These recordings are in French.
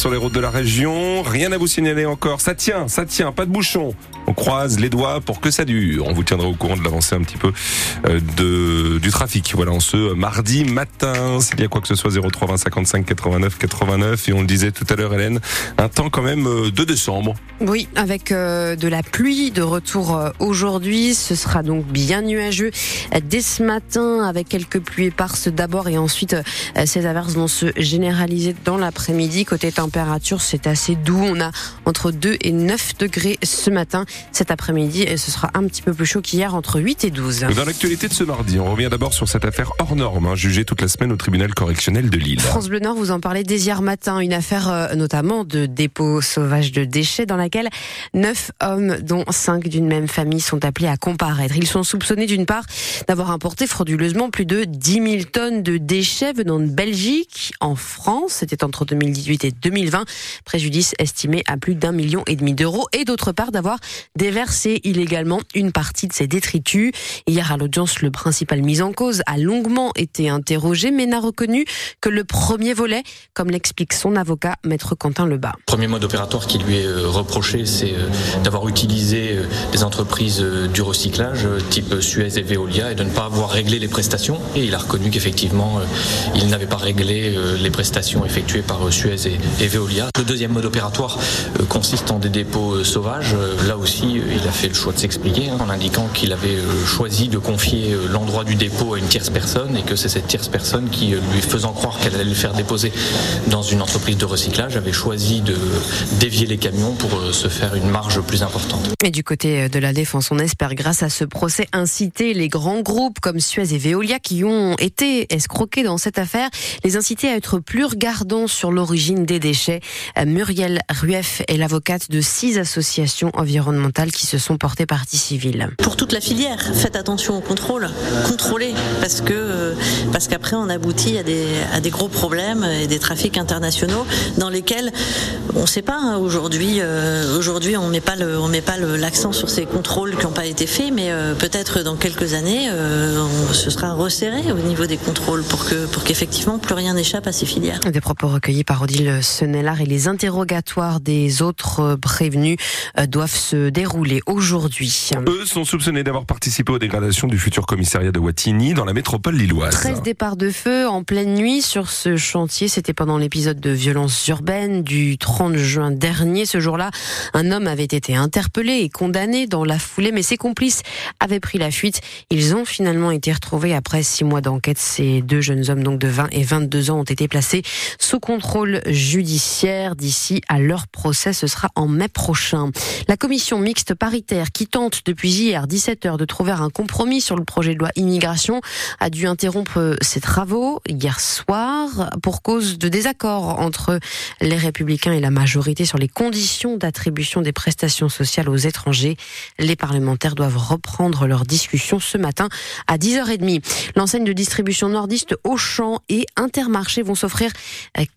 sur les routes de la région. Rien à vous signaler encore. Ça tient, ça tient, pas de bouchon. On croise les doigts pour que ça dure. On vous tiendra au courant de l'avancée un petit peu euh, du trafic. Voilà, en ce mardi matin, s'il y a quoi que ce soit, 03 55 89 89. Et on le disait tout à l'heure, Hélène, un temps quand même euh, de décembre. Oui, avec euh, de la pluie de retour aujourd'hui. Ce sera donc bien nuageux dès ce matin avec quelques pluies éparses d'abord et ensuite ces averses vont se généraliser dans l'après-midi. Côté température, c'est assez doux. On a entre 2 et 9 degrés ce matin cet après-midi et ce sera un petit peu plus chaud qu'hier entre 8 et 12. Dans l'actualité de ce mardi, on revient d'abord sur cette affaire hors norme, hein, jugée toute la semaine au tribunal correctionnel de Lille. France Bleu Nord vous en parlait dès hier matin, une affaire euh, notamment de dépôt sauvage de déchets dans laquelle 9 hommes, dont 5 d'une même famille, sont appelés à comparaître. Ils sont soupçonnés d'une part d'avoir importé frauduleusement plus de 10 000 tonnes de déchets venant de Belgique en France. C'était entre 2018 et 2020. Préjudice estimé à plus d'un million et demi d'euros. Et d'autre part d'avoir déverser illégalement une partie de ses détritus. Hier à l'audience, le principal mis en cause a longuement été interrogé, mais n'a reconnu que le premier volet, comme l'explique son avocat, maître Quentin Lebas. Premier mode opératoire qui lui est euh, reproché, c'est euh, d'avoir utilisé euh, des entreprises du recyclage type Suez et Veolia et de ne pas avoir réglé les prestations. Et il a reconnu qu'effectivement, il n'avait pas réglé les prestations effectuées par Suez et Veolia. Le deuxième mode opératoire consiste en des dépôts sauvages. Là aussi, il a fait le choix de s'expliquer hein, en indiquant qu'il avait euh, choisi de confier euh, l'endroit du dépôt à une tierce personne et que c'est cette tierce personne qui, euh, lui faisant croire qu'elle allait le faire déposer dans une entreprise de recyclage, avait choisi de dévier les camions pour se faire une marge plus importante. Et du côté de la défense, on espère grâce à ce procès inciter les grands groupes comme Suez et Veolia qui ont été escroqués dans cette affaire, les inciter à être plus regardants sur l'origine des déchets. Muriel Rueff est l'avocate de six associations environnementales qui se sont portées partie civile. Pour toute la filière, faites attention au contrôle, contrôlez, parce que euh, parce qu'après on aboutit à des, à des gros problèmes et des trafics internationaux dans lesquels on ne sait pas hein, aujourd'hui. Euh, aujourd'hui, on met pas le, on met pas l'accent sur ces contrôles qui n'ont pas été faits, mais euh, peut-être dans quelques années, on, ce sera resserré au niveau des contrôles pour que pour qu'effectivement plus rien n'échappe à ces filières. Des propos recueillis par Odile Et les interrogatoires des autres prévenus doivent se déroulé aujourd'hui. Eux sont soupçonnés d'avoir participé aux dégradations du futur commissariat de Wattignies dans la métropole lilloise. 13 départs de feu en pleine nuit sur ce chantier. C'était pendant l'épisode de violence urbaine du 30 juin dernier. Ce jour-là, un homme avait été interpellé et condamné dans la foulée, mais ses complices avaient pris la fuite. Ils ont finalement été retrouvés après six mois d'enquête. Ces deux jeunes hommes, donc de 20 et 22 ans, ont été placés sous contrôle judiciaire d'ici à leur procès. Ce sera en mai prochain. La commission mixte paritaire qui tente depuis hier 17h de trouver un compromis sur le projet de loi immigration a dû interrompre ses travaux hier soir pour cause de désaccords entre les républicains et la majorité sur les conditions d'attribution des prestations sociales aux étrangers. Les parlementaires doivent reprendre leur discussion ce matin à 10h30. L'enseigne de distribution nordiste Auchan et Intermarché vont s'offrir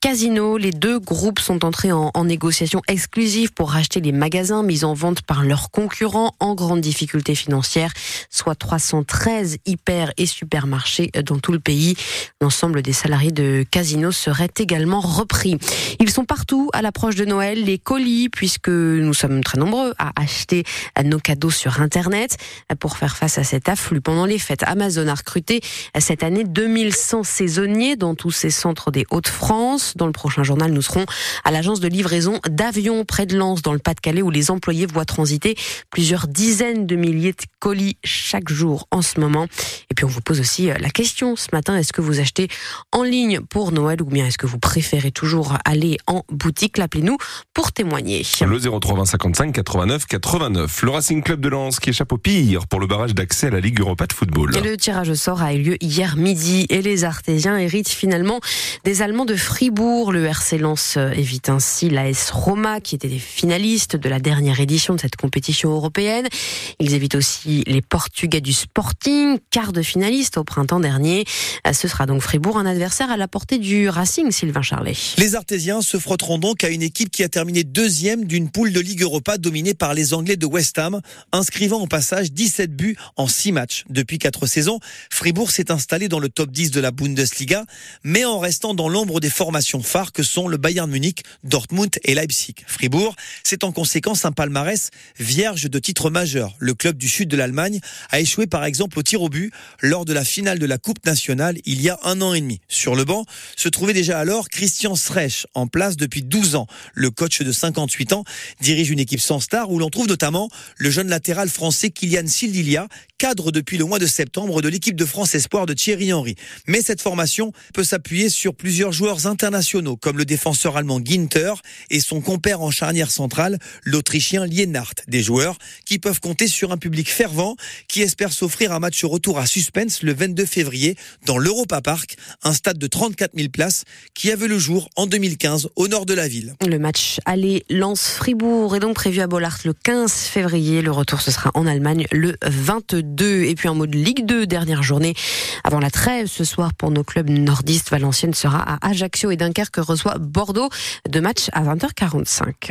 Casino. Les deux groupes sont entrés en, négociation exclusive pour racheter les magasins mis en vente par leurs concurrents en grande difficulté financière, soit 313 hyper et supermarchés dans tout le pays. L'ensemble des salariés de Casino seraient également repris. Ils sont partout à l'approche de Noël, les colis, puisque nous sommes très nombreux à acheter nos cadeaux sur Internet pour faire face à cet afflux. Pendant les fêtes, Amazon a recruté cette année 2100 saisonniers dans tous ces centres des Hauts-de-France. Dans le prochain journal, nous serons à l'agence de livraison d'avions près de Lens, dans le Pas-de-Calais, où les employés voient transiter plusieurs dizaines de milliers de colis chaque jour en ce moment. Et puis on vous pose aussi euh, la question ce matin, est-ce que vous achetez en ligne pour Noël ou bien est-ce que vous préférez toujours aller en boutique? L'appelez-nous pour témoigner. Le 03 55 89 89. Le Racing Club de Lens qui échappe au pire pour le barrage d'accès à la Ligue Europa de football. Et le tirage au sort a eu lieu hier midi et les Artésiens héritent finalement des Allemands de Fribourg. Le RC Lens Lens évite ainsi l'AS Roma, qui était des finalistes de la dernière édition de cette compétition européenne. Ils évitent aussi les Portugais du Sporting, quart de finaliste au printemps dernier. Ce sera donc Fribourg, un adversaire à la portée du Racing, Sylvain Charlet. Les Artésiens se frotteront donc à une équipe qui a terminé deuxième d'une poule de Ligue Europa dominée par les Anglais de West Ham, inscrivant au passage 17 buts en 6 matchs. Depuis 4 saisons, Fribourg s'est installé dans le top 10 de la Bundesliga, mais en restant dans l'ombre des formations phares que sont le Bayern Munich, Dortmund et Leipzig. Fribourg, c'est en conséquence un palmarès vierge de titres majeurs. Le club du sud de l'Allemagne a échoué par exemple au tir au but lors de la finale de la Coupe nationale il y a un an et demi. Sur le banc se trouvait déjà alors Christian Srech, en place depuis 12 ans. Le coach de 58 ans dirige une équipe sans star où l'on trouve notamment le jeune latéral français Kylian Sildilia, cadre depuis le mois de septembre de l'équipe de France Espoir de Thierry Henry. Mais cette formation peut s'appuyer sur plusieurs joueurs internationaux, comme le défenseur allemand Ginter et son compère en charnière centrale, l'Autrichien Lienhardt. Des joueurs qui peuvent compter sur un public fervent qui espère s'offrir un match retour à suspense le 22 février dans l'Europa Park, un stade de 34 000 places qui avait le jour en 2015 au nord de la ville. Le match aller lance Fribourg est donc prévu à Bollard le 15 février. Le retour ce sera en Allemagne le 22 et puis en mode Ligue 2, dernière journée avant la trêve ce soir pour nos clubs nordistes. Valenciennes sera à Ajaccio et Dunkerque reçoit Bordeaux. Deux matchs à 20h45.